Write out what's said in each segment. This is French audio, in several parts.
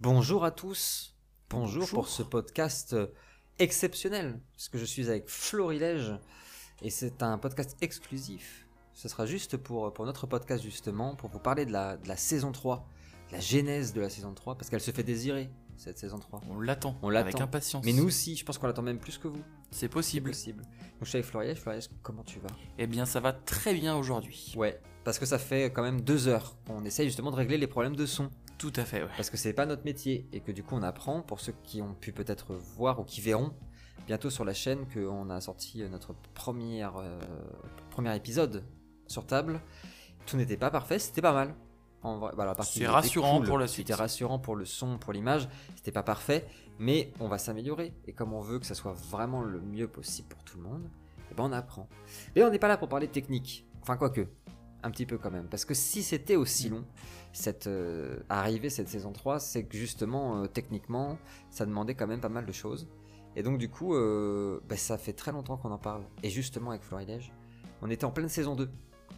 Bonjour à tous. Bonjour, pour ce podcast euh, exceptionnel, parce que je suis avec Florilège et c'est un podcast exclusif. Ce sera juste pour, pour notre podcast justement, pour vous parler de la, de la saison 3, de la genèse de la saison 3, parce qu'elle se fait désirer, cette saison 3. On l'attend. On Avec l'attend. impatience. Mais nous aussi, je pense qu'on l'attend même plus que vous. C'est C'est possible. possible. Donc je suis avec Florilège. Florilège, comment tu vas? Eh bien, ça va très bien aujourd'hui. Ouais, parce que ça fait quand même deux heures qu'on essaye justement de régler les problèmes de son. Tout à fait, ouais. parce que c'est pas notre métier et que du coup on apprend pour ceux qui ont pu peut-être voir ou qui verront bientôt sur la chaîne qu'on a sorti notre première, euh, premier épisode sur table. Tout n'était pas parfait, c'était pas mal. Partie C'est rassurant cool, pour la suite. C'était rassurant pour le son, pour l'image. C'était pas parfait, mais on va s'améliorer. Et comme on veut que ça soit vraiment le mieux possible pour tout le monde, eh ben on apprend. Mais on n'est pas là pour parler technique. Enfin, quoique, un petit peu quand même. Parce que si c'était aussi long, cette euh, arrivée, cette saison 3, c'est que justement, euh, techniquement, ça demandait quand même pas mal de choses. Et donc, du coup, euh, bah, ça fait très longtemps qu'on en parle. Et justement, avec Florilège, on était en pleine saison 2.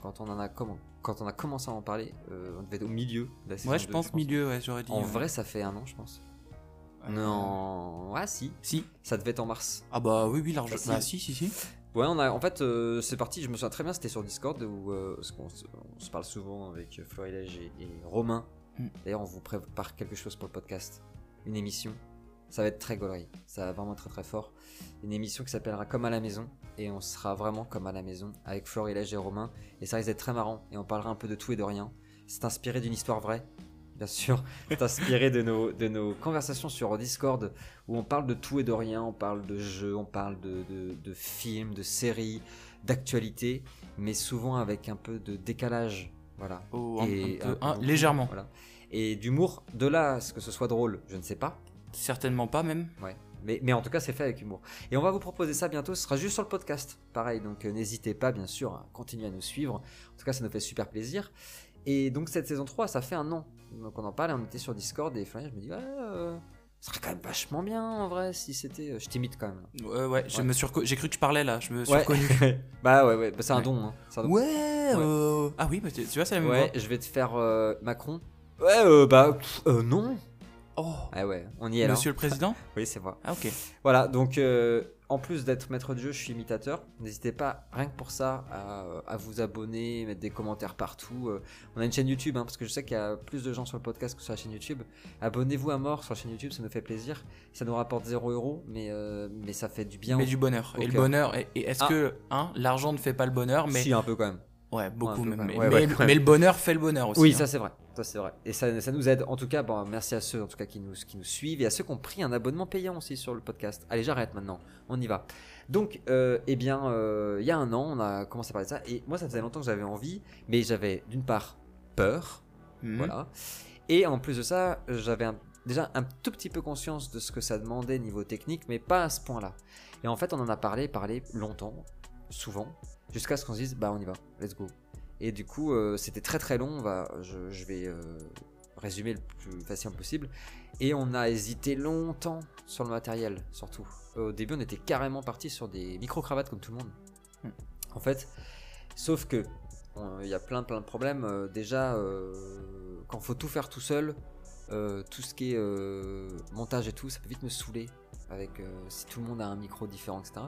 Quand on, en a, quand on a commencé à en parler, euh, on devait être au milieu de la saison Ouais, 2, je pense milieu, ouais, j'aurais dit. En ouais. vrai, ça fait un an, je pense. Non, ouais, si. Si. Ça devait être en mars. Ah bah oui, oui, large. Bah, si. Bah si, si, si. Ouais, on a, en fait, euh, c'est parti, je me souviens très bien, c'était sur Discord où euh, parce on se parle souvent avec Florilège et, et Romain. Mm. D'ailleurs, on vous prépare quelque chose pour le podcast, une émission. Ça va être très gaulerie, ça va vraiment être très très fort. Une émission qui s'appellera Comme à la maison et on sera vraiment comme à la maison avec Florilège et Romain. Et ça risque d'être très marrant et on parlera un peu de tout et de rien. C'est inspiré d'une histoire vraie, bien sûr. C'est inspiré de nos, de nos conversations sur Discord où on parle de tout et de rien, on parle de jeux, on parle de, de- de films, de séries, d'actualité, mais souvent avec un peu de décalage. Voilà. Oh, un, Et un peu, un- un- légèrement. Voilà. Et d'humour, de là à ce que ce soit drôle, je ne sais pas. Certainement pas même. Ouais. Mais, mais en tout cas, c'est fait avec humour. Et on va vous proposer ça bientôt, ce sera juste sur le podcast. Pareil, donc euh, n'hésitez pas, bien sûr, à continuer à nous suivre. En tout cas, ça nous fait super plaisir. Et donc, cette saison 3, ça fait un an. Donc, on en parle, on était sur Discord, et Florian, je me dis, ouais, euh, ça serait quand même vachement bien, en vrai, si c'était. euh, Je t'imite quand même. Ouais, ouais, je Ouais. me suis reco- j'ai cru que tu parlais là, je me suis Ouais. bah ouais, ouais, bah, c'est un Ouais. don. Hein. c'est un don. Ouais, euh, Ah oui, bah, tu vois, c'est la même Ouais, je vais te faire euh, Macron. Ouais, euh, bah, pff, euh, non. Oh, Ah ouais, on y est là. monsieur le président Oui, c'est vrai. Ah ok. Voilà, donc euh, en plus d'être maître de jeu, je suis imitateur. N'hésitez pas, rien que pour ça, à, à vous abonner, mettre des commentaires partout. Euh, on a une chaîne YouTube, hein, parce que je sais qu'il y a plus de gens sur le podcast que sur la chaîne YouTube. Abonnez-vous à mort sur la chaîne YouTube, ça nous fait plaisir. Ça nous rapporte 0 euros, mais, euh, mais ça fait du bien. Mais au- du bonheur. Et le cœur. bonheur, et, et est-ce Ah. que hein, l'argent ne fait pas le bonheur mais Si, un peu quand même. Ouais, beaucoup peu. Mais, Ouais, mais- ouais, le bonheur fait le bonheur aussi. Oui, hein. ça c'est vrai. Ça c'est vrai. Et ça, ça nous aide. En tout cas, bon, merci à ceux en tout cas qui nous, qui nous suivent et à ceux qui ont pris un abonnement payant aussi sur le podcast. Allez, j'arrête maintenant. On y va. Donc, euh, eh bien, euh, il y a un an, on a commencé à parler de ça. Et moi, ça faisait longtemps que j'avais envie, mais j'avais d'une part peur, Mhm. voilà. Et en plus de ça, j'avais un- déjà un tout petit peu conscience de ce que ça demandait niveau technique, mais pas à ce point-là. Et en fait, on en a parlé, parlé longtemps, souvent, jusqu'à ce qu'on se dise, bah on y va, let's go. Et du coup, euh, c'était très très long, on va, je, je vais euh, résumer le plus facilement possible. Et on a hésité longtemps sur le matériel, surtout. Au début, on était carrément parti sur des micro-cravates comme tout le monde. Hmm. En fait, sauf que il y a plein plein de problèmes. Euh, déjà, euh, quand faut tout faire tout seul, euh, tout ce qui est euh, montage et tout, ça peut vite me saouler. Avec euh, si tout le monde a un micro différent, etc.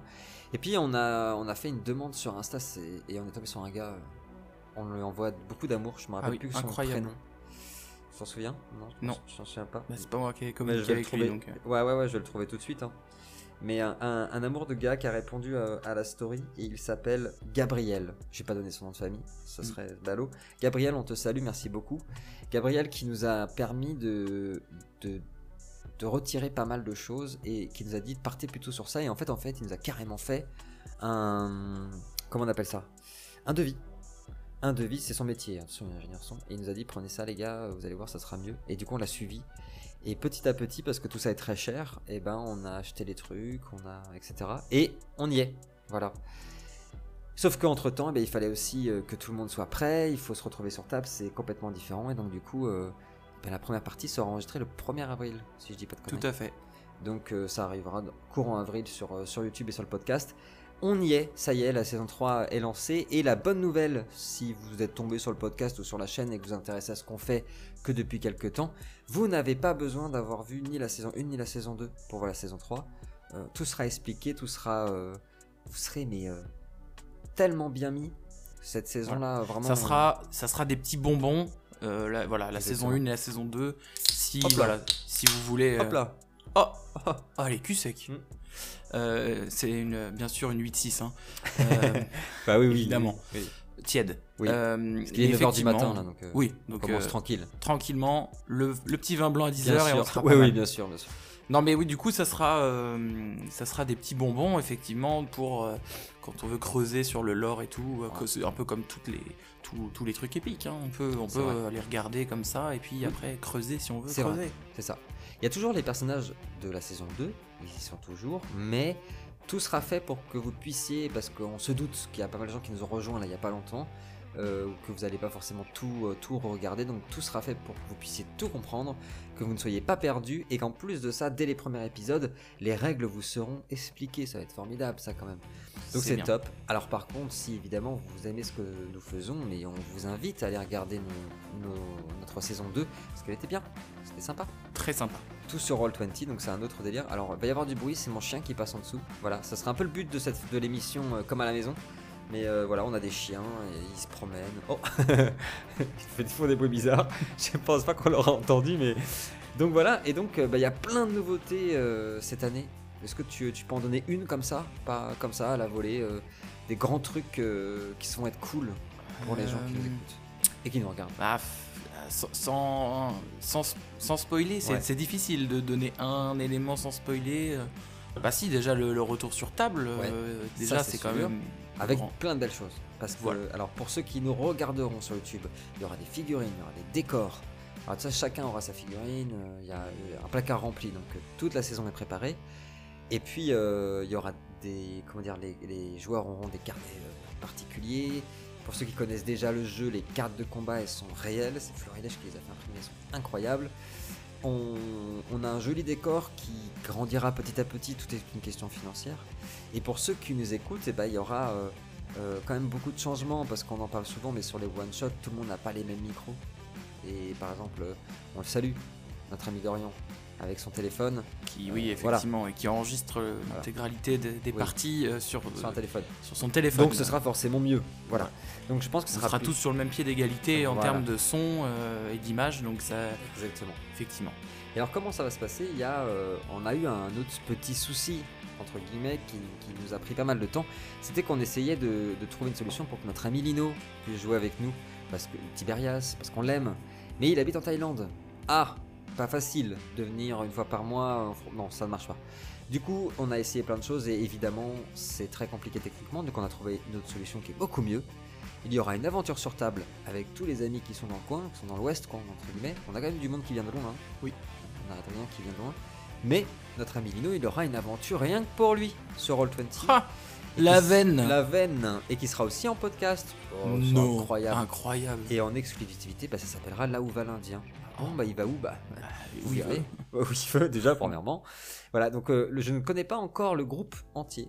Et puis on a on a fait une demande sur Insta et on est tombé sur un gars. euh, On lui envoie beaucoup d'amour. Je me rappelle oui, plus son incroyable. prénom. Tu t'en souviens? Non. Non. Je m'en souviens pas. Bah, c'est pas moi qui ai communiqué avec lui trouver. donc. euh. Ouais, ouais, ouais, je vais le trouver tout de suite. hein. Mais un, un- un amour de gars qui a répondu à, à la story et il s'appelle Gabriel. Je vais pas donner son nom de famille, ça Mm. serait ballot. Gabriel, on te salue, merci beaucoup. Gabriel qui nous a permis de, de, de retirer pas mal de choses et qui nous a dit de partez plutôt sur ça. Et en fait, en fait, il nous a carrément fait un. Comment on appelle ça? Un devis. Un devis, c'est son métier, hein, son ingénieur son. Et il nous a dit prenez ça, les gars, vous allez voir, ça sera mieux. Et du coup, on l'a suivi. Et petit à petit, parce que tout ça est très cher, et ben on a acheté les trucs, on a etc. Et on y est, voilà. Sauf qu'entre temps, il fallait aussi euh, que tout le monde soit prêt, il faut se retrouver sur table, c'est complètement différent. Et donc du coup, euh, ben, la première partie sera enregistrée le 1er avril, si je dis pas de conneries. Tout à fait. Donc euh, ça arrivera courant avril sur, euh, sur YouTube et sur le podcast. on y est, ça y est, la saison 3 est lancée. Et la bonne nouvelle, si vous êtes tombé sur le podcast ou sur la chaîne et que vous intéressez à ce qu'on fait que depuis quelques temps, vous n'avez pas besoin d'avoir vu ni la saison 1 ni la saison 2 pour voir la saison 3. Euh, tout sera expliqué, tout sera... vous serez mais tellement bien mis cette saison-là, vraiment... Ça sera, ça sera des petits bonbons. Euh, la, voilà, la saison 1 et la saison 2. Si, voilà, si vous voulez. Hop euh, là Oh, oh, oh, elle est cul sec. Mm. Euh, c'est une, bien sûr une 8-6. Hein. Euh, Bah oui, oui, Évidemment. oui, tiède. Oui. Euh, qu'il est 9h du matin, là, donc euh, Oui, on donc commence euh, tranquille. tranquillement, le, le petit vin blanc à 10h Bien et on sera Oui, oui, bien sûr, bien sûr. Non mais oui, du coup, ça sera, euh, ça sera des petits bonbons, effectivement, pour euh, quand on veut creuser sur le lore et tout, euh, un peu comme toutes les, tous, tous les trucs épiques. hein. On peut, on peut euh, les regarder comme ça et puis après creuser si on veut C'est creuser. C'est ça. Il y a toujours les personnages de la saison 2, ils y sont toujours, mais tout sera fait pour que vous puissiez, parce qu'on se doute qu'il y a pas mal de gens qui nous ont rejoints là il y a pas longtemps, euh, que vous n'allez pas forcément tout, euh, tout regarder, donc tout sera fait pour que vous puissiez tout comprendre, que vous ne soyez pas perdu, et qu'en plus de ça, dès les premiers épisodes, les règles vous seront expliquées, ça va être formidable ça quand même. Donc c'est top. Alors par contre, si évidemment vous aimez ce que nous faisons, mais on vous invite à aller regarder nos- nos- notre saison 2, parce qu'elle était bien, c'était sympa Très sympa. tout sur Roll20, donc c'est un autre délire. Alors, il va y avoir du bruit, c'est mon chien qui passe en dessous. Voilà, ça sera un peu le but de, cette, de l'émission euh, comme à la maison. Mais euh, voilà, on a des chiens, et ils se promènent. Oh Ils font- des bruits bizarres. Je pense pas qu'on l'aura entendu, mais. Donc voilà, et donc euh, bah, il y a plein de nouveautés euh, cette année. Est-ce que tu, tu peux en donner une comme ça? Pas comme ça, à la volée euh, Des grands trucs qui vont être cool pour les gens qui nous écoutent et qui nous regardent. Bah, sans, sans, sans, spoiler, c'est Ouais. difficile de donner un élément sans spoiler. Bah si, déjà le, le retour sur table, déjà c'est c'est quand sûr. même Avec grand. plein de belles choses. Parce que, Voilà. alors pour ceux qui nous regarderont sur YouTube, il y aura des figurines, il y aura des décors. Alors ça, chacun aura sa figurine. euh, Il y a euh, un placard rempli, donc euh, toute la saison est préparée. Et puis euh, il y aura des, comment dire, les, les joueurs auront des carnets euh, particuliers. Pour ceux qui connaissent déjà le jeu, les cartes de combat elles sont réelles. C'est Florilège qui les a fait imprimer, elles sont incroyables. On, a un joli décor qui grandira petit à petit, tout est une question financière. Et pour ceux qui nous écoutent, eh ben, il y aura euh, euh, quand même beaucoup de changements parce qu'on en parle souvent, mais sur les one-shots, tout le monde n'a pas les mêmes micros. Et par exemple, euh, on le salue, notre ami Dorian, avec son téléphone qui, oui, voilà. effectivement, et qui enregistre l'intégralité des, des Oui. parties euh, sur, sur un téléphone. sur son téléphone. Donc ce sera forcément mieux. Voilà. Donc je pense que ce On sera, sera plus- tous sur le même pied d'égalité en termes de son euh, et d'image, donc ça, Exactement. effectivement. Et alors comment ça va se passer? Il y a, euh, on a eu un autre petit souci entre guillemets qui, qui nous a pris pas mal de temps. C'était qu'on essayait de, de trouver une solution pour que notre ami Lino puisse jouer avec nous, parce que Tiberias, parce qu'on l'aime, mais il habite en Thaïlande. Ah, pas facile de venir une fois par mois. Fr- Non, ça ne marche pas. Du coup, on a essayé plein de choses et évidemment, c'est très compliqué techniquement. Donc, on a trouvé une autre solution qui est beaucoup mieux. Il y aura une aventure sur table avec tous les amis qui sont dans le coin, qui sont dans l'ouest, quoi, entre guillemets. On a quand même du monde qui vient de loin. hein. Oui. On n'arrête rien qui vient de loin. Mais notre ami Lino, il aura une aventure rien que pour lui sur Roll20. Ah, la veine La veine Et qui sera aussi en podcast. Oh, Non, incroyable. incroyable. Et en exclusivité, bah, ça s'appellera Là où va l'Indien. Bon, bah il va où Bah, Ah, vous oui, verrez. oui. Où il veut, déjà, premièrement. Voilà, donc euh, je ne connais pas encore le groupe entier.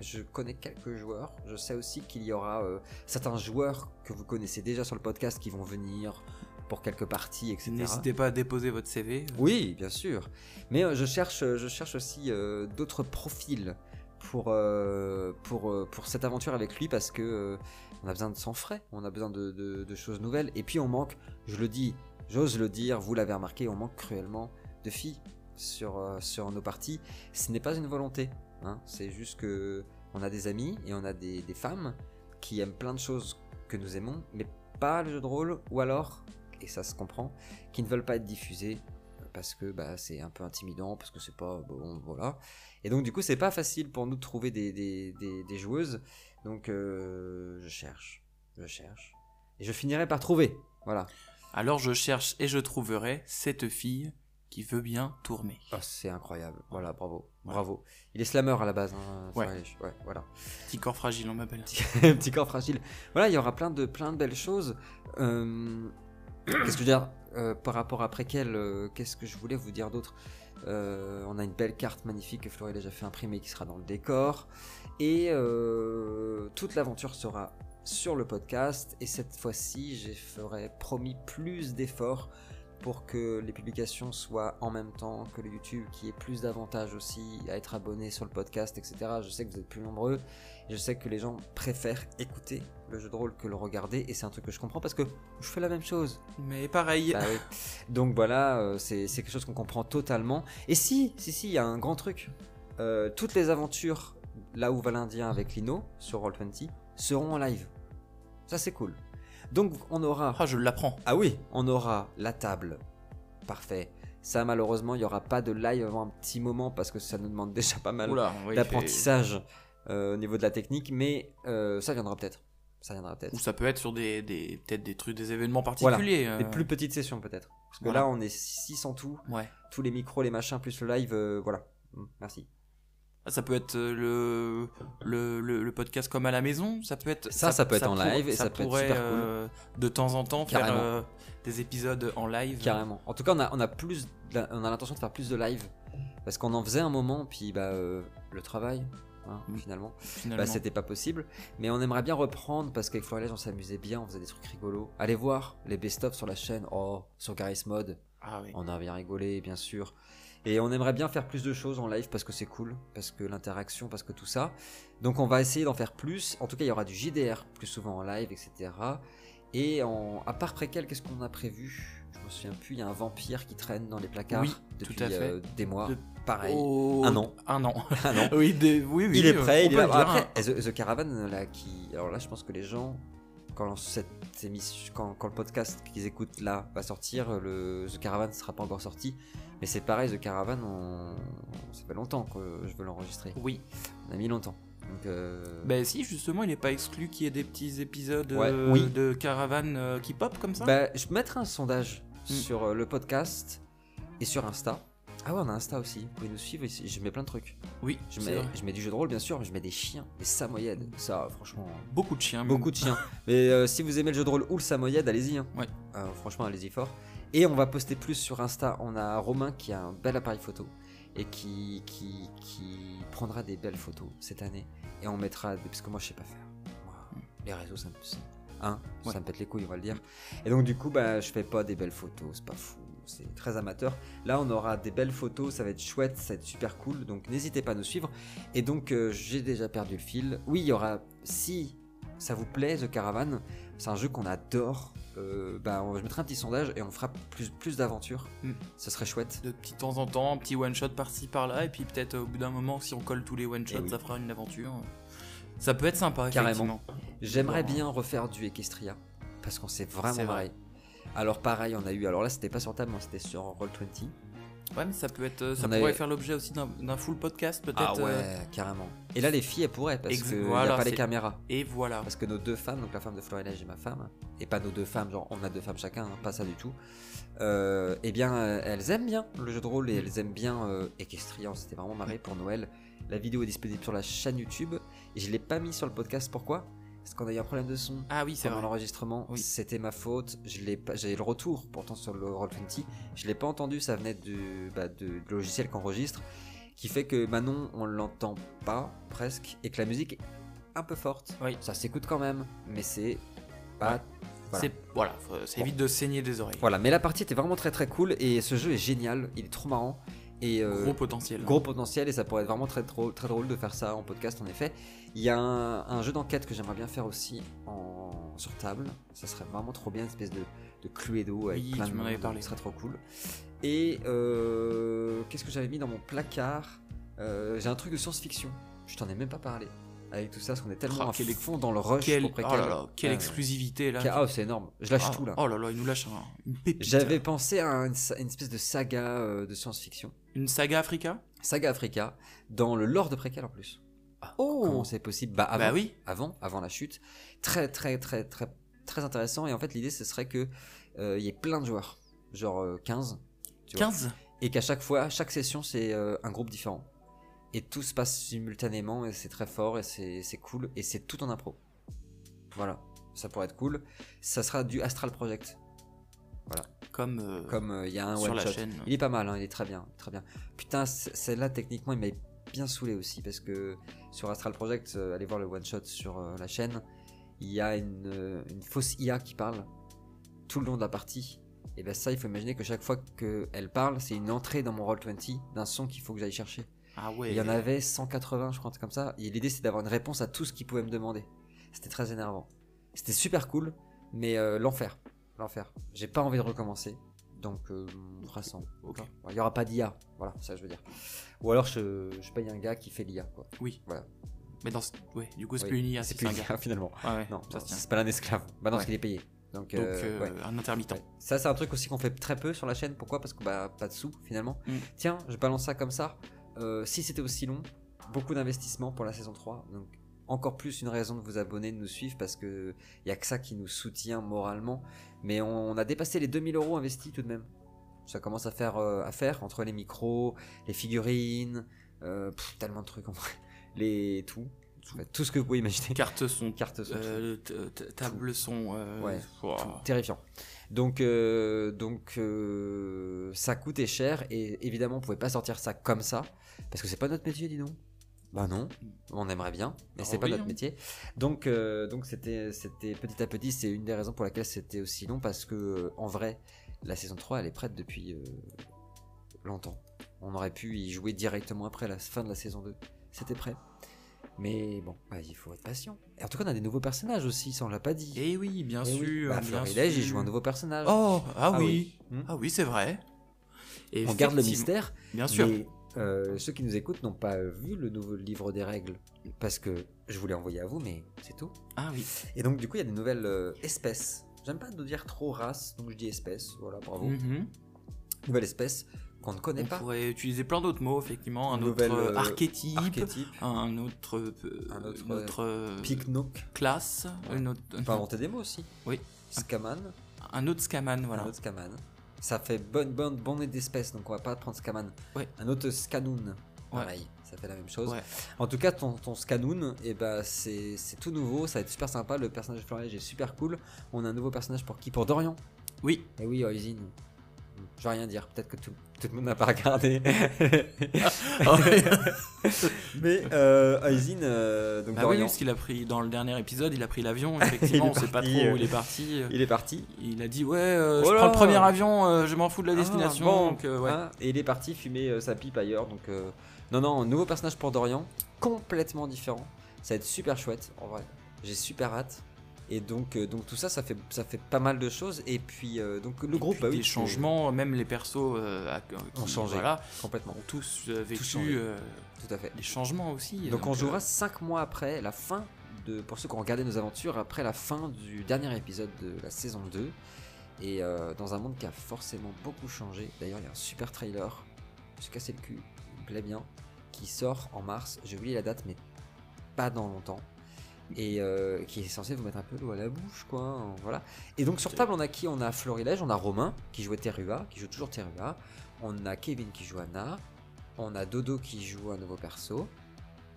Je connais quelques joueurs. Je sais aussi qu'il y aura euh, certains joueurs que vous connaissez déjà sur le podcast qui vont venir pour quelques parties, etc. N'hésitez pas à déposer votre CV. Oui, bien sûr. Mais euh, je, cherche, je cherche aussi d'autres profils pour, euh, pour, euh, pour cette aventure avec lui parce que euh, on a besoin de sang frais, on a besoin de, de- de choses nouvelles. Et puis on manque, je le dis, j'ose le dire, vous l'avez remarqué, on manque cruellement de filles sur, euh, sur nos parties. Ce n'est pas une volonté, hein, c'est juste que on a des amis et on a des, des femmes qui aiment plein de choses que nous aimons, mais pas le jeu de rôle, ou alors, et ça se comprend, qui ne veulent pas être diffusés parce que bah, c'est un peu intimidant, parce que c'est pas bon, voilà. Et donc du coup, c'est pas facile pour nous de trouver des, des, des- des joueuses. Donc euh, je cherche, je cherche, et je finirai par trouver. Voilà. Alors je cherche et je trouverai cette fille qui veut bien tourner. Ah, c'est incroyable. Voilà, bravo, bravo. Il est slammer à la base. Hein, Ouais. Voilà. Petit corps fragile, on m'appelle. petit corps fragile. Voilà, il y aura plein de, plein de belles choses. Euh, Qu'est-ce que je veux dire euh, par rapport à Préquel, euh, qu'est-ce que je voulais vous dire d'autre? Euh, On a une belle carte magnifique que Florid a déjà fait imprimer qui sera dans le décor. Et toute l'aventure sera sur le podcast. Et cette fois-ci, je ferai promis plus d'efforts pour que les publications soient en même temps que le YouTube, qu'il y ait plus d'avantages aussi à être abonné sur le podcast, etc. Je sais que vous êtes plus nombreux, et je sais que les gens préfèrent écouter le jeu de rôle que le regarder, et c'est un truc que je comprends parce que je fais la même chose. Mais pareil. Bah oui. Donc voilà, euh, c'est c'est quelque chose qu'on comprend totalement. Et si, si, si, il y a un grand truc. Euh, toutes les aventures, là où va l'Indien avec Lino, sur Roll20, seront en live. Ça c'est cool. Donc on aura... Ah, je l'apprends. Ah oui, on aura la table. Parfait. Ça, malheureusement, il n'y aura pas de live avant un petit moment parce que ça nous demande déjà pas mal oui, d'apprentissage euh, au niveau de la technique, mais euh, ça viendra peut-être. Ça viendra peut-être. Ou ça peut être sur des, des peut-être des trucs, des événements Voilà. particuliers. euh, Des plus petites sessions peut-être. Parce que Voilà. là, on est 6 en tout. Ouais. Tous les micros, les machins, plus le live, euh, voilà. Merci. Ça peut être euh, le, le, le, le podcast comme à la maison. Ça peut être. Ça, ça peut être en pour- live et ça peut être pourrait, super cool. euh, de temps en temps faire euh, des épisodes en live. Carrément. En tout cas, on a, on a plus, de- on a l'intention de faire plus de live. Parce qu'on en faisait un moment, puis bah, euh, le travail, hein, Mm. finalement. Finalement. Bah, c'était pas possible. Mais on aimerait bien reprendre parce qu'avec Florilège, on s'amusait bien, on faisait des trucs rigolos. Allez voir les best-of sur la chaîne, oh, sur Garry's Mod. ah oui. On a bien rigolé, bien sûr. Et on aimerait bien faire plus de choses en live parce que c'est cool, parce que l'interaction, parce que tout ça. Donc on va essayer d'en faire plus. En tout cas, il y aura du JDR plus souvent en live, etc. Et en... à part préquel, qu'est-ce qu'on a prévu? Je me souviens plus. Il y a un vampire qui traîne dans les placards Oui, depuis tout à fait. euh, des mois. De- Pareil. Oh, Un an. Un an. Ah non. oui, des- oui, oui. il est prêt, il est Après. The, The Caravan, là, qui. Alors là, je pense que les gens, quand cette émission, quand, quand le podcast qu'ils écoutent là va sortir, le The Caravan ne sera pas encore sorti. Mais c'est pareil, The Caravan, on... ça fait longtemps que je veux l'enregistrer. Oui. On a mis longtemps. Donc, euh, Bah si, justement, il n'est pas exclu qu'il y ait des petits épisodes Ouais, euh, oui. de caravane euh, qui pop comme ça? bah, je mettrai un sondage Mm. sur euh, le podcast et sur Insta. Ah ouais, on a Insta aussi. Vous pouvez nous suivre. Je mets plein de trucs. oui, Je mets, vrai. je mets du jeu de rôle, bien sûr, mais je mets des chiens, des samoyèdes. Ça, franchement. Beaucoup de chiens. Beaucoup de chiens. Mais euh, si vous aimez le jeu de rôle ou le samoyed, allez-y. hein. Ouais. Euh, franchement, allez-y fort. Et on va poster plus sur Insta. On a Romain qui a un bel appareil photo et qui, qui, qui prendra des belles photos cette année. Et on mettra. des- Parce que moi, je sais pas faire. Moi, les réseaux, ça me. Hein, Ouais. ça me pète les couilles, on va le dire. Et donc, du coup, bah, je fais pas des belles photos. C'est pas fou. C'est très amateur. Là, on aura des belles photos. Ça va être chouette. Ça va être super cool. Donc, n'hésitez pas à nous suivre. Et donc, euh, j'ai déjà perdu le fil. Oui, il y aura. Si ça vous plaît, The Caravan, c'est un jeu qu'on adore. Euh, bah, on- je mettrai un petit sondage et on fera plus, plus d'aventures. Mm. Ce serait chouette. De petit temps en temps, un petit one shot par-ci par-là, et puis peut-être au bout d'un moment, si on colle tous les one shots, Eh oui. ça fera une aventure. Ça peut être sympa, Carrément. J'aimerais bien refaire du Equestria parce qu'on s'est vraiment vrai. Alors pareil, on a eu. Alors là, c'était pas sur table, c'était sur Roll20. Ouais, mais ça peut être, euh, ça On pourrait avait- faire l'objet aussi d'un full podcast, peut-être. Ah ouais, euh, carrément. Et là, les filles, elles pourraient parce qu'il n'y voilà, a pas les caméras. Et voilà. Parce que nos deux femmes, donc la femme de Florilège et ma femme, et pas nos deux femmes, genre on a deux femmes chacun, hein, pas ça du tout, euh, eh bien elles aiment bien le jeu de rôle et elles aiment bien euh, Equestria, on s'était vraiment marré pour Noël. La vidéo est disponible sur la chaîne YouTube et je l'ai pas mis sur le podcast, pourquoi? Parce qu'on a eu un problème de son Ah oui, c'est pendant vrai. l'enregistrement, Oui. c'était ma faute, je l'ai pas, j'ai le retour pourtant sur le Roll20, je l'ai pas entendu, ça venait du, bah, de- du logiciel qu'enregistre, qui fait que Manon on l'entend pas presque et que la musique est un peu forte. Oui. Ça s'écoute quand même, mais c'est pas. Voilà. C'est voilà, faut- ça évite de saigner des oreilles. Voilà, mais la partie était vraiment très très cool et ce jeu est génial, il est trop marrant et euh, Gros potentiel. gros potentiel et ça pourrait être vraiment très très drôle de faire ça en podcast en effet. Il y a un, un jeu d'enquête que j'aimerais bien faire aussi en sur table, ça serait vraiment trop bien, une espèce de, de Cluedo avec Oui, plein tu de m'en avais monde, parlé. ce serait trop cool. Et euh, qu'est-ce que j'avais mis dans mon placard? Euh, J'ai un truc de science-fiction, je t'en ai même pas parlé. Avec tout ça, parce qu'on est tellement Oh, à quel ex- fond dans le rush pour oh là là, quelle Euh, exclusivité là. Ah, c'est énorme, je lâche Ah, tout là. Oh là là, il nous lâche un- une pépite. J'avais pensé à une, une espèce de saga de science-fiction. Une saga Africa? Saga Africa, dans le lore de préquel en plus. Oh Comment c'est possible? Bah, avant, Bah oui. avant, avant la chute. Très, très, très, très, très intéressant. Et en fait, l'idée, ce serait que euh, il y ait plein de joueurs, genre euh, 15. tu vois. 15 Et qu'à chaque fois, chaque session, c'est euh, un groupe différent. Et tout se passe simultanément, et c'est très fort, et c'est cool, et c'est tout en impro. Voilà, ça pourrait être cool. Ça sera du Astral Project. Voilà. comme euh, Comme euh, il y a un sur one la shot. chaîne. Il est pas mal, hein, il est très bien, très bien. Putain, celle-là, techniquement, il m'a bien saoulé aussi parce que sur Astral Project, euh, allez voir le one shot sur euh, la chaîne, il y a une, euh, une fausse IA qui parle tout le long de la partie. Et ben ça, il faut imaginer que chaque fois qu'elle parle, c'est une entrée dans mon Roll20 d'un son qu'il faut que j'aille chercher. Ah ouais. Il y en avait 180, je crois, comme ça. Et l'idée, c'est d'avoir une réponse à tout ce qu'il pouvait me demander. C'était très énervant. C'était super cool, mais euh, l'enfer. L'enfer. J'ai pas envie de recommencer. Donc, euh, on fera Il y aura pas d'IA. Voilà, ça, je veux dire. Ou alors, je, je paye un gars qui fait l'IA, quoi. Oui. Voilà. Mais dans ce- ouais, du coup c'est Oui, plus une IA, C'est plus un gars. Finalement. Ouais, ouais, Non, c'est pas un esclave. Bah non, parce Ouais. qu'il est payé. Donc, Donc euh, euh, ouais. un intermittent. Ça, c'est un truc aussi qu'on fait très peu sur la chaîne. Pourquoi? Parce que bah, pas de sous finalement. Mm. Tiens, je balance ça comme ça. Euh, si c'était aussi long, beaucoup d'investissement pour la saison 3. Donc, encore plus une raison de vous abonner, de nous suivre parce que il y a que ça qui nous soutient moralement. Mais on, on a dépassé les 2000 euros investis tout de même. Ça commence à faire, euh, à faire entre les micros, les figurines, euh, pff, tellement de trucs en vrai. Les tout. Tout ce que vous pouvez imaginer. Cartes son, Cartes euh, t- table son. Ouais. terrifiant. Donc, euh, donc euh, ça coûtait cher et évidemment on pouvait pas sortir ça comme ça parce que c'est pas notre métier, dis donc. Bah non, on aimerait bien, mais c'est pas oui, notre hein. métier. Donc, euh, donc c'était, c'était petit à petit, c'est une des raisons pour laquelle c'était aussi long parce que en vrai, la saison 3 elle est prête depuis euh, longtemps. On aurait pu y jouer directement après la fin de la saison 2. C'était prêt. Mais bon, bah, il faut être patient. Et en tout cas, on a des nouveaux personnages aussi, ça on l'a pas dit. Eh oui, bien Eh oui. sûr. Bah, bien Florilège, il joue un nouveau personnage. Oh, ah, Ah oui. oui. Hmm. Ah oui, c'est vrai. Et on garde le mystère, Bien sûr. mais euh, ceux qui nous écoutent n'ont pas vu le nouveau livre des règles parce que je voulais envoyer à vous, mais c'est tout. Ah oui. Et donc du coup, il y a des nouvelles euh, espèces. J'aime pas nous dire trop race, donc je dis espèces. Voilà, bravo. Mhm. Nouvelle espèce qu'on ne connaît On pas. pourrait utiliser plein d'autres mots, effectivement. Un Une autre nouvelle, euh, archétype, Archétype, un autre, euh, Un autre, euh, classe, Ouais. une autre- On peut inventer des mots aussi. Oui. Scaman, un autre scaman, voilà. un autre Scaman. Ça fait bonne bonne bonne d'espèces, donc on va pas prendre Scaman. Ouais. Un autre Scanoun. Ouais. Pareil, ça fait la même chose. Ouais. En tout cas, ton, ton Scanoun, et ben c'est tout nouveau, ça va être super sympa. Le personnage de Florilège est super cool. On a un nouveau personnage pour qui? Pour Dorian? Oui, Et oui, Oisin. Je vais rien dire, peut-être que tout, tout le monde n'a pas regardé. Mais euh, Oisin, euh, donc bah oui, Dorian, parce qu'il a pris dans le dernier épisode, il a pris l'avion. Effectivement, on sait pas trop euh, où il est parti. il est parti. Il a dit ouais, euh, Oh je là prends le premier avion, euh, je m'en fous de la Ah, destination. bon, donc, euh, ouais. hein, et il est parti fumer euh, sa pipe ailleurs. Donc, euh, non, non, un nouveau personnage pour Dorian, complètement différent. Ça va être super chouette, en vrai. J'ai super hâte. Et donc, euh, donc tout ça, ça fait, ça fait pas mal de choses. Et puis, euh, donc le Et groupe, puis bah des changements, même les persos euh, qui, Ont changé. Voilà, complètement, ont tous vécu tout à fait. des changements aussi. Donc, on jouera 5 mois après la fin de, pour ceux qui ont regardé nos aventures, après la fin du dernier épisode de la saison 2. Et dans un monde qui a forcément beaucoup changé. D'ailleurs, il y a un super trailer. Je me suis cassé le cul, il me plaît bien. Qui sort en mars. J'ai oublié la date, mais pas dans longtemps. Et euh, qui est censé vous mettre un peu l'eau à la bouche, quoi. hein, Voilà. Et donc, sur table, on a qui? On a Florilège, on a Romain qui jouait Terua, qui joue toujours Terua. On a Kevin qui joue Anna. On a Dodo qui joue un nouveau perso.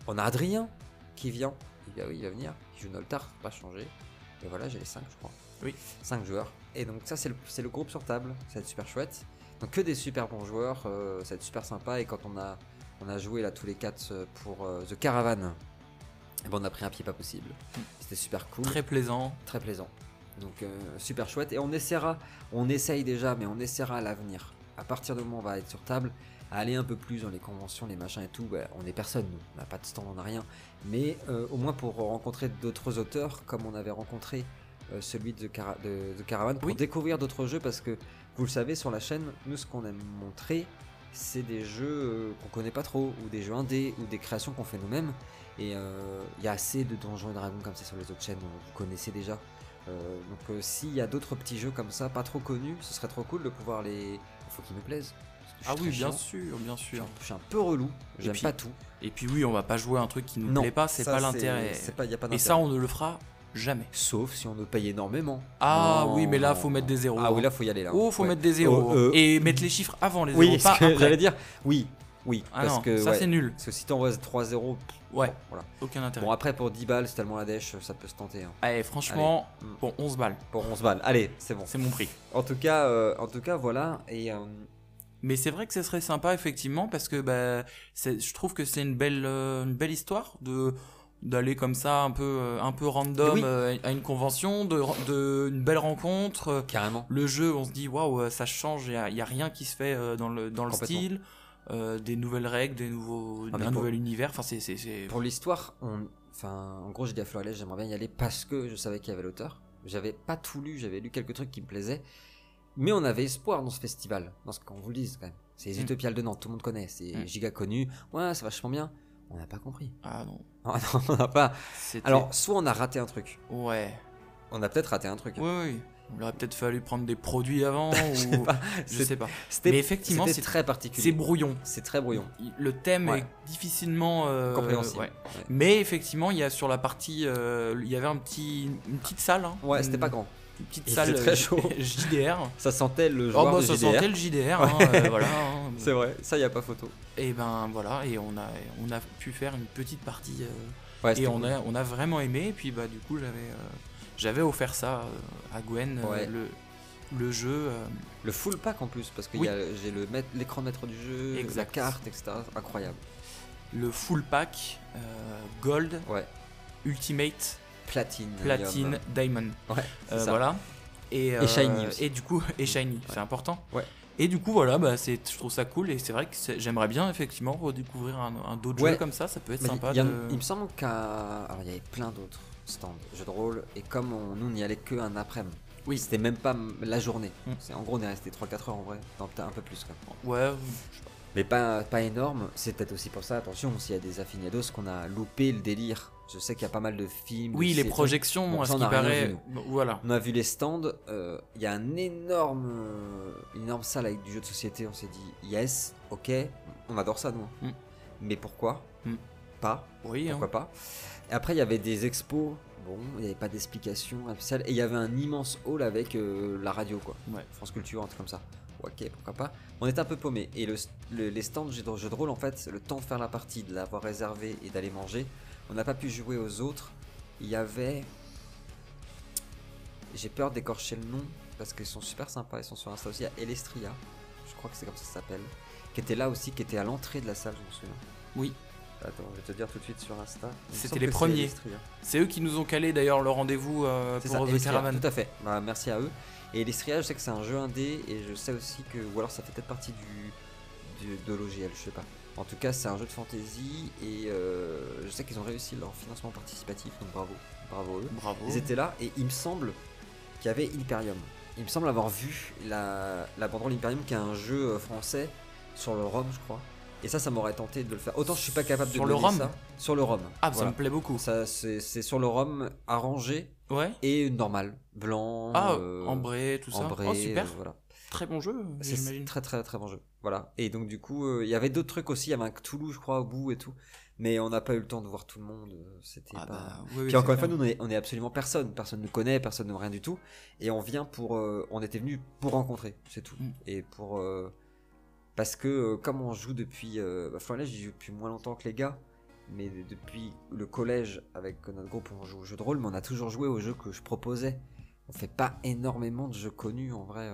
On a Adrien qui vient. Il va, oui, il va venir. Qui joue Noltar, pas changé. Et voilà, j'ai les 5, je crois. Oui. 5 joueurs. Et donc, ça, c'est le, groupe sur table. Ça va être super chouette. Donc, que des super bons joueurs. euh, ça va être super sympa. Et quand on a, on a joué là tous les 4 pour euh, The Caravan, ben, on a pris un pied pas possible. C'était super cool très plaisant. très plaisant. Donc euh, super chouette. Et on essaiera, on essaye déjà, mais on essaiera à l'avenir. À partir du moment où on va être sur table, à aller un peu plus dans les conventions, les machins et tout. bah, on est personne, nous. On n'a pas de stand, on n'a rien. Mais euh, au moins pour rencontrer d'autres auteurs, comme on avait rencontré euh, celui de, Cara- de, de Caravan, pour Oui. découvrir d'autres jeux, parce que vous le savez, sur la chaîne, nous, ce qu'on aime montrer, c'est des jeux euh, qu'on connaît pas trop, ou des jeux indés, ou des créations qu'on fait nous-mêmes. Et euh, il y a assez de Donjons et Dragons comme ça sur les autres chaînes, vous connaissez déjà. Euh, donc s'il y a d'autres petits jeux comme ça, pas trop connus, ce serait trop cool de pouvoir les... Il faut qu'ils me plaisent. Ah oui, bien chiant. sûr, bien sûr. je suis un peu relou, j'aime pas tout. Et puis oui, on va pas jouer un truc qui nous non, plaît pas, c'est pas l'intérêt. Et ça, on ne le fera jamais. Sauf si on nous paye énormément. Ah Non. oui, mais là, faut mettre des zéros. Ah oui, là, faut y aller là. Oh, faut Ouais. mettre des zéros. Oh, euh, Et mettre les chiffres avant les Oui, zéros, pas après. j'allais dire, oui. Oui, Ah parce non, que ça ouais, c'est nul. parce que si t'envoies 3-0, Ouais, voilà. aucun intérêt. Bon après pour 10 balles, c'est tellement la dèche, ça peut se tenter. hein. Allez, franchement, Allez. Mm. bon, 11 balles, Pour 11 balles, allez, c'est bon. c'est mon prix. En tout cas, euh, en tout cas, voilà. Et euh, Mais c'est vrai que ce serait sympa effectivement parce que bah, je trouve que c'est une belle, euh, une belle histoire de d'aller comme ça un peu, euh, un peu random Oui. euh, à une convention, de, de une belle rencontre. euh, carrément. Le jeu, on se dit waouh, ça change, il n'y a, il y a rien qui se fait euh, dans le, dans le style, des nouvelles règles, des nouveaux, Ah, un pour- nouvel univers. Enfin, c'est, c'est, Pour l'histoire, on... enfin, en gros, j'ai dit à Florilège, j'aimerais bien y aller parce que je savais qu'il y avait l'auteur. J'avais pas tout lu, j'avais lu quelques trucs qui me plaisaient. Mais on avait espoir dans ce festival, dans ce qu'on vous le dise quand même. C'est les Mm. Utopiales de Nantes, tout le monde connaît, c'est Mm. giga connu. Ouais, c'est vachement bien. On n'a pas compris. Ah non. Ah non, on n'a pas. Alors, soit on a raté un truc. Ouais. On a peut-être raté un truc. Oui, oui. Il aurait peut-être fallu prendre des produits avant ou. pas. Je C'est- sais pas. Mais effectivement, c'est- très C'est particulier. brouillon. C'est très brouillon. Il- Le thème Ouais. est difficilement euh, Compréhensible. ouais. Ouais. Mais effectivement, il y a sur la partie, euh, il y avait un petit, une petite salle. hein. Ouais, c'était pas grand. Une petite salle très chaud. JDR. Ça sentait le Oh joueur bah de ça JDR. sentait le JDR, hein, euh, voilà. hein. C'est vrai, ça y a pas photo. Et ben voilà, et on a, on a pu faire une petite partie euh, Ouais, et on cool. a, on a vraiment aimé. Et puis bah du coup j'avais, euh, j'avais offert ça à Gwen, Ouais. le, le jeu. Le full pack en plus, parce que Oui. j'ai le l'écran maître du jeu, la Exact. carte, etc. Incroyable. le full pack euh, Gold, Ouais. Ultimate, Platine. Platine. Diamond. Ouais, Euh, ça. voilà. Et, euh, shiny aussi. Et du coup, et shiny, c'est important. Ouais. Et du coup, voilà, bah, c'est, je trouve ça cool. Et c'est vrai que j'aimerais bien, effectivement, redécouvrir un, un d'autres Ouais. jeux comme ça. Ça peut être Mais sympa. il y a- de... Il me semble qu'à. Alors, il y avait plein d'autres stands, jeux de rôle, et comme on- nous, on n'y allait que un après-midi. Oui. C'était même pas la journée. Mm. C'est En gros, on est resté 3-4 heures en vrai. Non, peut-être un peu plus quand même. Ouais, je sais pas. Mais pas, pas énorme. C'est peut-être aussi pour ça, attention, s'il y a des affiniados, qu'on a loupé le délire. Je sais qu'il y a pas mal de films. de Oui, les séries. projections, Bon, à ça, ce qui paraît. vu, Voilà. On a vu les stands, euh, il y a un énorme, euh, une énorme salle avec du jeu de société. On s'est dit, yes, ok, on adore ça nous. Mm. Mais pourquoi Mm. Pas, Oui, hein. pourquoi pas Et après, il y avait des expos, bon, il n'y avait pas d'explication spéciale. Et il y avait un immense hall avec euh, la radio, quoi. Ouais. France Culture, un truc comme ça. Ok, pourquoi pas. On était un peu paumé. Et le, le- les stands de jeux de rôle, en fait, le temps de faire la partie, de l'avoir réservé et d'aller manger, on n'a pas pu jouer aux autres. Il y avait. J'ai peur d'écorcher le nom parce qu'ils sont super sympas. Ils sont sur Insta aussi. Il y a Elestria, je crois que c'est comme ça que ça s'appelle, qui était là aussi, qui était à l'entrée de la salle, je me souviens. Oui. Attends, je vais te dire tout de suite sur Insta. C'était les premiers. C'est eux qui nous ont calé d'ailleurs le rendez-vous euh, C'est pour ça, The Elestria, Caravan. tout à fait. Bah, merci à eux. Et Elestria, je sais que c'est un jeu indé et je sais aussi que. Ou alors ça fait peut-être partie du, du- de l'OGL, je sais pas. En tout cas, c'est un jeu de fantasy et euh, je sais qu'ils ont réussi leur financement participatif, donc bravo. Bravo eux. Bravo. Ils étaient là et il me semble qu'il y avait Hyperium. Il me semble avoir vu la, la banderole Hyperium qui est un jeu euh, français sur le ROM, je crois. Et ça, ça m'aurait tenté de le faire. Autant je suis pas capable Sur de le ROM ça. Sur le ROM. Ah, ça me plaît beaucoup. Ça, c'est c'est sur le ROM arrangé Ouais. et normal, blanc. Ah, euh, ambré, tout ça. ambré, oh, super. euh, voilà. Très bon jeu, C'est j'imagine. très très très bon jeu. Voilà. Et donc du coup, euh, il y avait d'autres trucs aussi. Il y avait un Cthulhu, je crois, au bout et tout. Mais on n'a pas eu le temps de voir tout le monde. euh, C'était Ah pas. bah, oui, oui, Puis encore une fois, nous, on est, on est absolument personne. Personne ne connaît, personne ne rien du tout. Et on vient pour. euh, on était venu pour rencontrer, c'est tout. Mm. Et pour. euh, parce que comme on joue depuis. Euh, bah, Florian, j'y joue depuis moins longtemps que les gars. Mais depuis le collège, avec notre groupe, on joue aux jeux de rôle. Mais on a toujours joué aux jeux que je proposais. On fait pas énormément de jeux connus en vrai.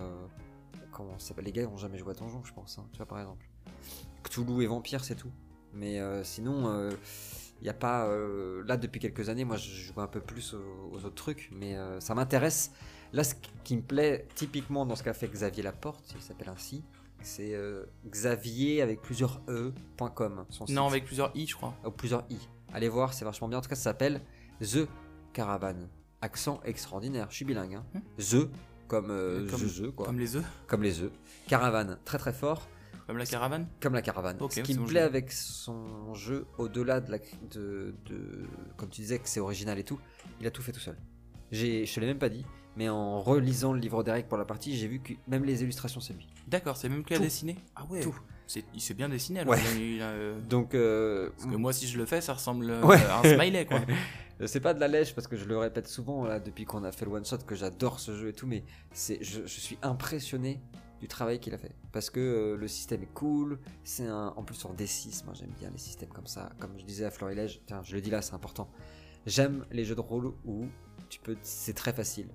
Euh, comment ça s'appelle Les gars, n'ont jamais joué à Donjon, je pense. hein, tu vois, par exemple. Cthulhu et Vampire, c'est tout. Mais euh, sinon, il n'y a pas. euh, là, depuis quelques années, moi, je joue un peu plus aux, aux autres trucs, mais euh, ça m'intéresse. Là, ce qui me plaît typiquement dans ce qu'a fait Xavier Laporte, il s'appelle ainsi, c'est euh, Xavier avec plusieurs E.com. Non, avec plusieurs i, je crois. Ou plusieurs i. Allez voir, c'est vachement bien. En tout cas, ça s'appelle The Caravan. Accent extraordinaire. Je suis bilingue. Hein. Hmm. The comme, euh, Comme- quoi. Les œufs, Comme les œufs. Caravane, très très fort. comme la caravane? Comme la caravane. Ok, Ce qui me plaît avec son jeu, au-delà de, la, de, de- Comme tu disais que c'est original et tout, il a tout fait tout seul. J'ai, je te l'ai même pas dit, mais en relisant le livre d'Eric pour la partie, j'ai vu que même les illustrations, c'est lui. D'accord, c'est même qui a dessiné. Ah ouais. Tout. Il s'est bien dessiné. Alors, Ouais. il a- il a, euh, Donc, euh, Parce que moi, si je le fais, ça ressemble euh, Ouais. à un smiley, quoi. C'est pas de la lèche parce que je le répète souvent là depuis qu'on a fait le one shot que j'adore ce jeu et tout, mais c'est je, je suis impressionné du travail qu'il a fait. Parce que euh, le système est cool, c'est un. En plus, en D6, moi j'aime bien les systèmes comme ça. Comme je disais à Florilège, tiens, je le dis là, c'est important. J'aime les jeux de rôle où tu peux. C'est très facile.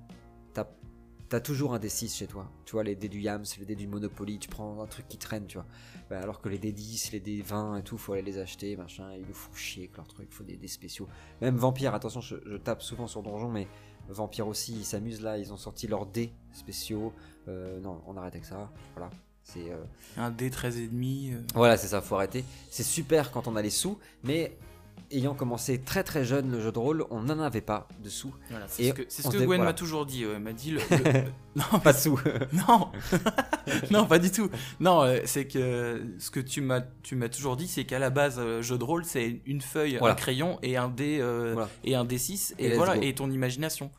T'as toujours un D6 chez toi. Tu vois, les dés du Yams, les dés du Monopoly, tu prends un truc qui traîne, tu vois. Bah, alors que les dés 10, les dés 20 et tout, faut aller les acheter, machin. Ils nous font chier avec leurs trucs, faut des dés spéciaux. Même Vampire, attention, je, je tape souvent sur Donjon, mais Vampire aussi, ils s'amusent là, ils ont sorti leurs dés spéciaux. Euh, non, on arrête avec ça. Voilà. C'est. euh, Un D13 et demi. euh, Voilà, c'est ça, faut arrêter. C'est super quand on a les sous, mais ayant commencé très très jeune le jeu de rôle, on n'en avait pas de sous. Voilà, c'est ce que, ce Gwen voilà. m'a toujours dit. Elle m'a dit le, le- non, Pas de sous. non, non, pas du tout. Non, euh, c'est que ce que tu m'as, tu m'as toujours dit, c'est qu'à la base, euh, jeu de rôle, c'est une feuille, Voilà. un crayon et un dé euh, et un D6 Et voilà go. et ton imagination.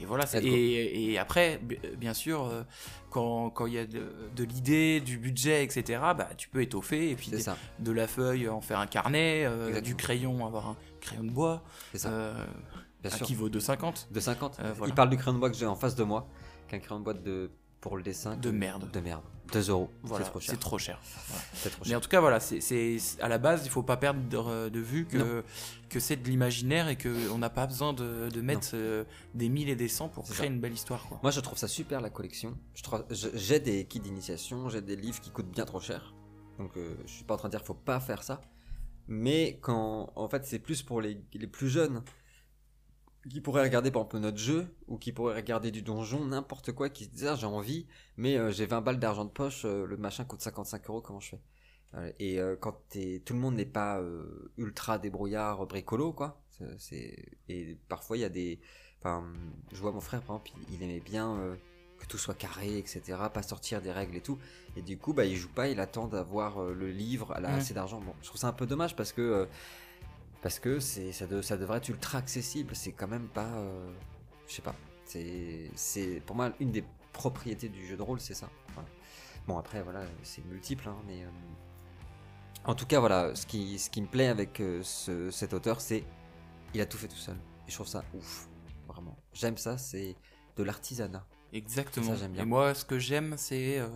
Et voilà, et, et après, bi- bien sûr, euh, quand quand il y a de, de l'idée, du budget, etc. Bah, tu peux étoffer et puis ça, de la feuille en faire un carnet, euh, du crayon avoir un crayon de bois, ça. euh, Bien un sûr. qui vaut 2,50 De 50. Euh, voilà. Il parle du crayon de bois que j'ai en face de moi, qu'un crayon de bois de pour le dessin. de merde. De merde. 2 euros. Voilà, c'est trop cher. c'est trop Mais en tout cas, voilà, c'est à la base, il faut pas perdre de, de vue que, que c'est de l'imaginaire et qu'on n'a pas besoin de, de mettre euh, des 1000 et des 100 pour créer ça. une belle histoire. Quoi. Moi, je trouve ça super la collection. J'ai des kits d'initiation, j'ai des livres qui coûtent bien trop cher. Donc, euh, je suis pas en train de dire qu'il faut pas faire ça. Mais quand, en fait, c'est plus pour les, les plus jeunes qui pourraient regarder par exemple notre jeu ou qui pourraient regarder du donjon, n'importe quoi, qui se disent ah, j'ai envie, mais euh, j'ai 20 balles d'argent de poche, euh, le machin coûte 55 euros, comment je fais? Voilà. Et euh, quand t'es- tout le monde n'est pas euh, ultra débrouillard, bricolo, quoi. C'est- C'est et parfois il y a des, enfin, je vois mon frère par exemple, il, il aimait bien euh, que tout soit carré, etc., pas sortir des règles et tout. Et du coup, bah, il joue pas, il attend d'avoir euh, le livre, elle a Ouais. assez d'argent. Bon, je trouve ça un peu dommage parce que euh, parce que c'est ça, de- ça devrait être ultra accessible. C'est quand même pas, euh, je sais pas. C'est pour moi une des propriétés du jeu de rôle, c'est ça. Bon après voilà, c'est multiple, hein, mais euh, en tout cas voilà, ce qui me plaît avec euh, ce- cet auteur, c'est il a tout fait tout seul. Et je trouve ça ouf, vraiment. J'aime ça, c'est de l'artisanat. Exactement. Ça, j'aime bien. Et moi, ce que j'aime, c'est euh,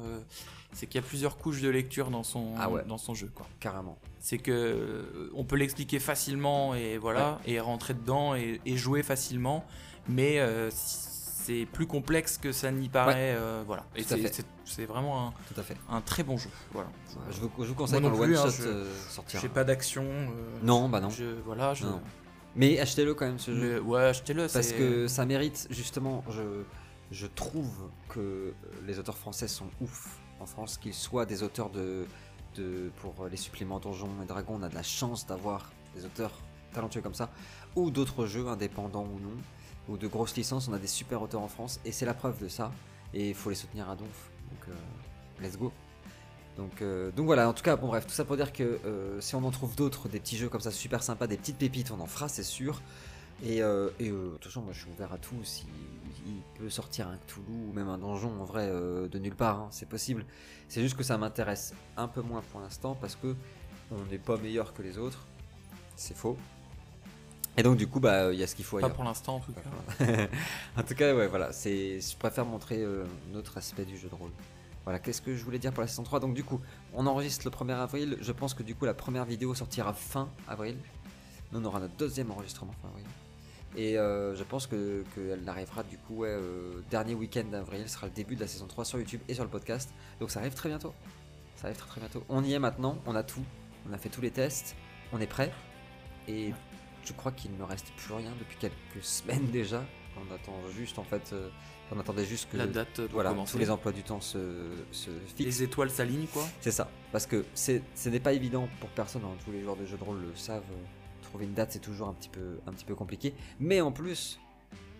c'est qu'il y a plusieurs couches de lecture dans son, Ah ouais. dans son jeu. Quoi. Carrément. C'est que euh, on peut l'expliquer facilement et voilà, et rentrer dedans et, et jouer facilement, mais euh, c'est plus complexe que ça n'y paraît. voilà. Et c'est- fait. c'est c'est vraiment un, Tout à fait. un très bon jeu. Voilà. Je vous, je vous conseille quand le one hein, shot je- euh, sortira. J'ai pas d'action. Non, bah non. Je, voilà, je. Non. Mais achetez-le quand même ce jeu. Mais ouais, achetez-le. Parce que ça mérite, justement, je, je trouve que les auteurs français sont ouf en France, qu'ils soient des auteurs de. Pour les suppléments Donjons et Dragons, on a de la chance d'avoir des auteurs talentueux comme ça, ou d'autres jeux, indépendants ou non, ou de grosses licences, on a des super auteurs en France, et c'est la preuve de ça, et il faut les soutenir à donf. Donc, euh, let's go. Donc, euh, voilà, en tout cas, bon bref, tout ça pour dire que euh, si on en trouve d'autres, des petits jeux comme ça super sympas, des petites pépites, on en fera, c'est sûr. Et, euh, et euh, de toute façon, moi je suis ouvert à tout. Si il peut sortir un Cthulhu ou même un donjon, en vrai, euh, de nulle part, hein, c'est possible. C'est juste que ça m'intéresse un peu moins pour l'instant parce que on n'est pas meilleur que les autres. C'est faux. Et donc, du coup, bah, il y a ce qu'il faut Pas ailleurs. pour l'instant en tout cas. en tout cas, ouais, voilà, c'est, je préfère montrer euh, un autre aspect du jeu de rôle. Voilà, qu'est-ce que je voulais dire pour la saison 3 Donc, du coup, on enregistre le 1er avril. Je pense que du coup, la première vidéo sortira fin avril. Nous, on aura notre deuxième enregistrement fin avril. Et euh, je pense que qu'elle arrivera du coup, ouais, euh, dernier week-end d'avril. Ce sera le début de la saison 3 sur YouTube et sur le podcast. Donc, ça arrive très bientôt. Ça arrive très très bientôt. On y est maintenant, on a tout. On a fait tous les tests. On est prêt. Et je crois qu'il ne me reste plus rien depuis quelques semaines déjà. On attend juste en fait, euh, on attendait juste que La date voilà, commencer. tous les emplois du temps se, se fixent. Les étoiles s'alignent quoi. C'est ça, parce que ce n'est pas évident pour personne. hein, Tous les joueurs de jeux de rôle le savent. Trouver une date c'est toujours un petit peu, un petit peu compliqué. Mais en plus,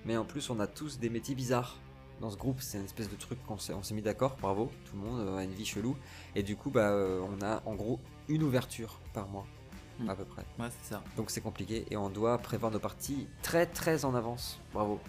mais en plus, on a tous des métiers bizarres. Dans ce groupe, c'est une espèce de truc qu'on s'est, on s'est mis d'accord. Bravo, tout le monde a une vie chelou. Et du coup, bah, euh, on a en gros une ouverture par mois, Hmm. à peu près. Ouais, c'est ça. Donc c'est compliqué et on doit prévoir nos parties très très en avance. Bravo.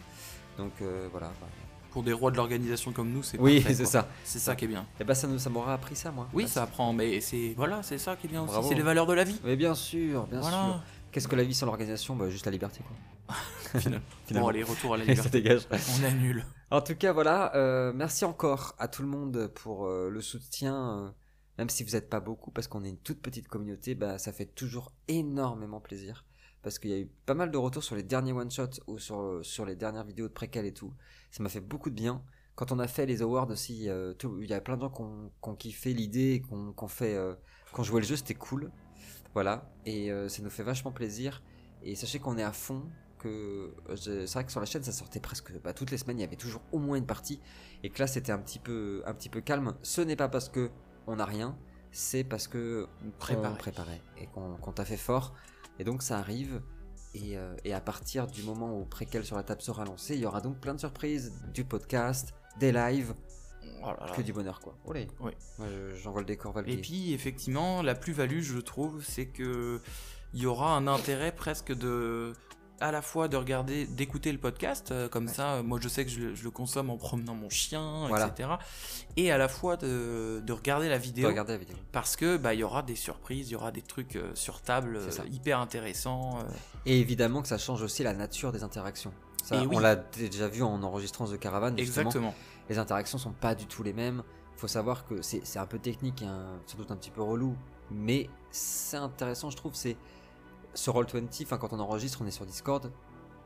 Donc euh, voilà. bah. Pour des rois de l'organisation comme nous, c'est Oui, parfait, c'est quoi. ça. C'est ça qui est bien. Et bah ça, nous- ça m'aura appris ça moi. Oui, Bah, ça apprend, mais c'est voilà, c'est ça qui est bien aussi. Bravo. C'est les valeurs de la vie. Mais bien sûr, bien Voilà. sûr. Qu'est-ce que la vie sans l'organisation bah, Juste la liberté quoi. Finalement. Finalement. Bon, allez, retour à la ça liberté. dégage. On annule. En tout cas, voilà. euh, merci encore à tout le monde pour euh, le soutien. euh, même si vous n'êtes pas beaucoup, parce qu'on est une toute petite communauté, bah, ça fait toujours énormément plaisir. Parce qu'il y a eu pas mal de retours sur les derniers one-shots ou sur, sur les dernières vidéos de préquel et tout. Ça m'a fait beaucoup de bien. Quand on a fait les awards aussi, euh, tout- il y a plein de gens qui ont, kiffé l'idée, qui ont, qui ont fait, euh, qui ont joué le jeu, c'était cool. Voilà. Et euh, ça nous fait vachement plaisir. Et sachez qu'on est à fond. Que euh, c'est vrai que sur la chaîne ça sortait presque bah, toutes les semaines. Il y avait toujours au moins une partie. Et que là c'était un petit peu un petit peu calme. Ce n'est pas parce que on n'a rien, c'est parce que on préparait et qu'on qu'on t'a fait fort. Et donc ça arrive. Et, euh, et à partir du moment où Préquel sur la table sera lancé, il y aura donc plein de surprises, du podcast, des lives, Oh là là. que du bonheur quoi. Olé. Oui. Moi j'envoie le décor valgué. Et puis, effectivement, la plus-value, je trouve, c'est que il y aura un intérêt presque de à la fois de regarder, d'écouter le podcast, euh, comme Ouais. ça, euh, moi je sais que je, le- je le consomme en promenant mon chien, Voilà. etc. Et à la fois de, de regarder la De vidéo, regarder la vidéo. parce que bah il y aura des surprises, il y aura des trucs euh, sur table euh, hyper intéressants. euh. Et évidemment que ça change aussi la nature des interactions. Ça, oui. On l'a déjà vu en enregistrant The Caravan. justement. Exactement. Les interactions sont pas du tout les mêmes. Il faut savoir que c'est un peu technique et un- sans doute un petit peu relou. Mais c'est intéressant, je trouve. C'est sur Roll20, enfin quand on enregistre, on est sur Discord.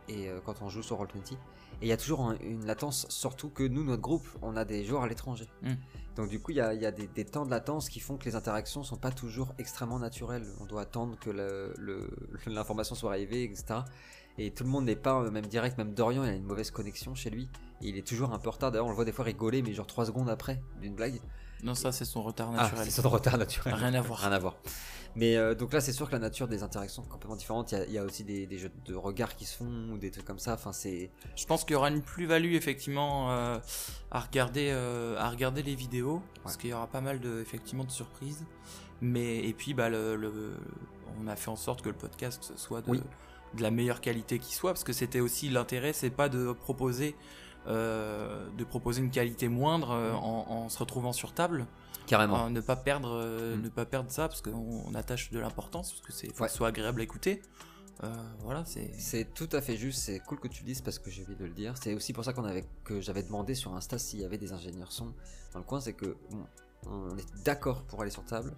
Et euh, quand on joue sur Roll20. Et il y a toujours un- une latence, surtout que nous, notre groupe, on a des joueurs à l'étranger. Mm. Donc du coup, il y a, il y a des, des temps de latence qui font que les interactions sont pas toujours extrêmement naturelles. On doit attendre que l'information soit arrivée, etc. Et tout le monde n'est pas euh, même direct, même Dorian, il a une mauvaise connexion chez lui. Et il est toujours un peu en retard. D'ailleurs, on le voit des fois rigoler, mais genre 3 secondes après d'une blague. Non, ça c'est son retard Ah, naturel. c'est son retard naturel. Rien à voir. Rien à voir. Mais euh, donc là, c'est sûr que la nature des interactions est complètement différente. Il y a, il y a aussi des, des jeux de regard qui se font ou des trucs comme ça. Enfin, c'est. Je pense qu'il y aura une plus-value effectivement euh, à regarder euh, à regarder les vidéos parce qu'il y aura pas mal de effectivement de surprises. Mais et puis bah le, le- on a fait en sorte que le podcast soit de, Oui. De la meilleure qualité qui soit parce que c'était aussi l'intérêt, c'est pas de proposer euh, de proposer une qualité moindre euh, Mm. en, en se retrouvant sur table, Carrément. Euh, ne pas perdre Mm. ne pas perdre ça parce qu'on on attache de l'importance parce que c'est faut Ouais. soit agréable à écouter. Voilà, c'est C'est tout à fait juste, c'est cool que tu le dises parce que j'ai oublié de le dire. C'est aussi pour ça qu'on avait, que j'avais demandé sur Insta s'il y avait des ingénieurs son dans le coin, c'est que bon, on est d'accord pour aller sur table,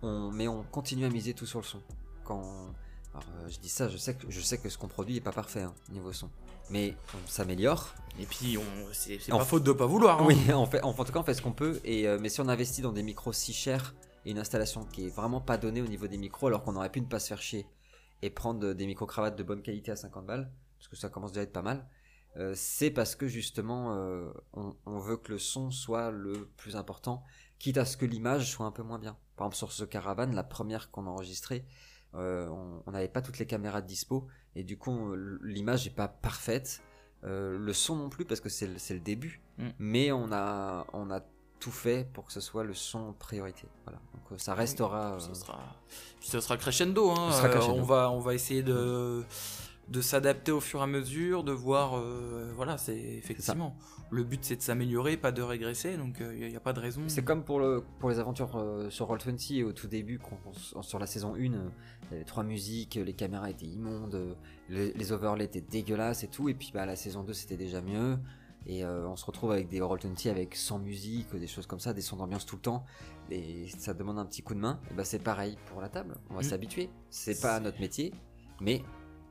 on, mais on continue à miser tout sur le son. Quand, alors, euh, je dis ça, je sais que je sais que ce qu'on produit est pas parfait hein, niveau son, mais on s'améliore. et puis on c'est c'est En pas faute de pas vouloir. hein. Oui, en fait, en, en tout cas, on fait ce qu'on peut. Et euh, mais si on investit dans des micros si chers et une installation qui est vraiment pas donnée au niveau des micros, alors qu'on aurait pu ne pas se faire chier et prendre euh, des micros cravates de bonne qualité à 50 balles, parce que ça commence déjà à être pas mal. euh, c'est parce que justement, on, on veut que le son soit le plus important, quitte à ce que l'image soit un peu moins bien. Par exemple, sur ce caravane, la première qu'on a enregistrée, euh, on n'avait pas toutes les caméras de dispo, et du coup, l'image n'est pas parfaite. Euh, le son non plus, parce que c'est le, le début. Mm. Mais on a, on a tout fait pour que ce soit le son priorité. Voilà. Donc euh, ça restera. euh, Ça sera, puis ça sera crescendo. Hein. Ça sera crescendo. on va, on va essayer de, de s'adapter au fur et à mesure, de voir. euh, voilà, c'est effectivement. Le but c'est de s'améliorer, pas de régresser. Donc il n'y a, pas de raison. C'est comme pour, le, pour les aventures euh, sur Roll20 au tout début, on- sur la saison 1, euh, il y avait trois musiques, les caméras étaient immondes, les, les overlays étaient dégueulasses et tout, et puis bah, la saison 2 c'était déjà mieux, et euh, on se retrouve avec des Roll20 avec 100 musiques, des choses comme ça, des sons d'ambiance tout le temps, et ça demande un petit coup de main, et bah c'est pareil pour la table, on va Mm. s'habituer, c'est pas notre métier, mais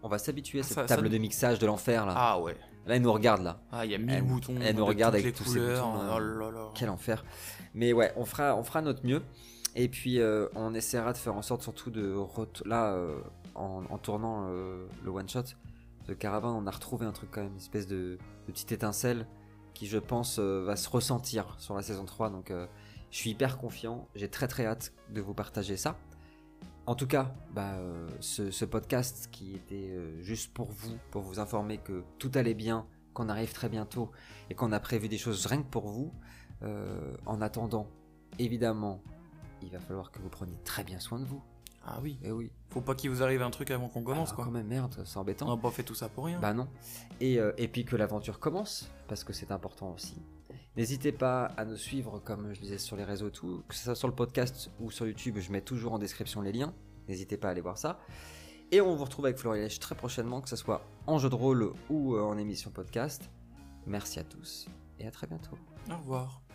on va s'habituer à cette Ça- ça table de mixage de l'enfer là. Ah ouais. Là, elle nous regarde là. Ah, il y a mille Elle- boutons. elle nous de regarde avec tous ces boutons, Oh euh, là là. Quel enfer. Mais ouais, on fera, on fera notre mieux. Et puis, euh, on essaiera de faire en sorte surtout de... Là, euh, en, tournant euh, le one-shot de Caravan, on a retrouvé un truc quand même, une espèce de, petite étincelle qui, je pense, va se ressentir sur la saison 3. Donc, je suis hyper confiant. J'ai très très hâte de vous partager ça. En tout cas, bah, ce, podcast qui était juste pour vous, pour vous informer que tout allait bien, qu'on arrive très bientôt et qu'on a prévu des choses rien que pour vous. En attendant, évidemment, il va falloir que vous preniez très bien soin de vous. Ah oui. Eh oui. Faut pas qu'il vous arrive un truc avant qu'on commence Ah, quoi. Quand même, merde, c'est On embêtant. n'a pas fait tout ça pour rien. Bah non. Et, euh, et puis que l'aventure commence, parce que c'est important aussi. N'hésitez pas à nous suivre, comme je disais, sur les réseaux, tout, que ce soit sur le podcast ou sur YouTube, je mets toujours en description les liens. N'hésitez pas à aller voir ça. Et on vous retrouve avec Florilège très prochainement, que ce soit en jeu de rôle ou euh, en émission podcast. Merci à tous et à très bientôt. Au revoir.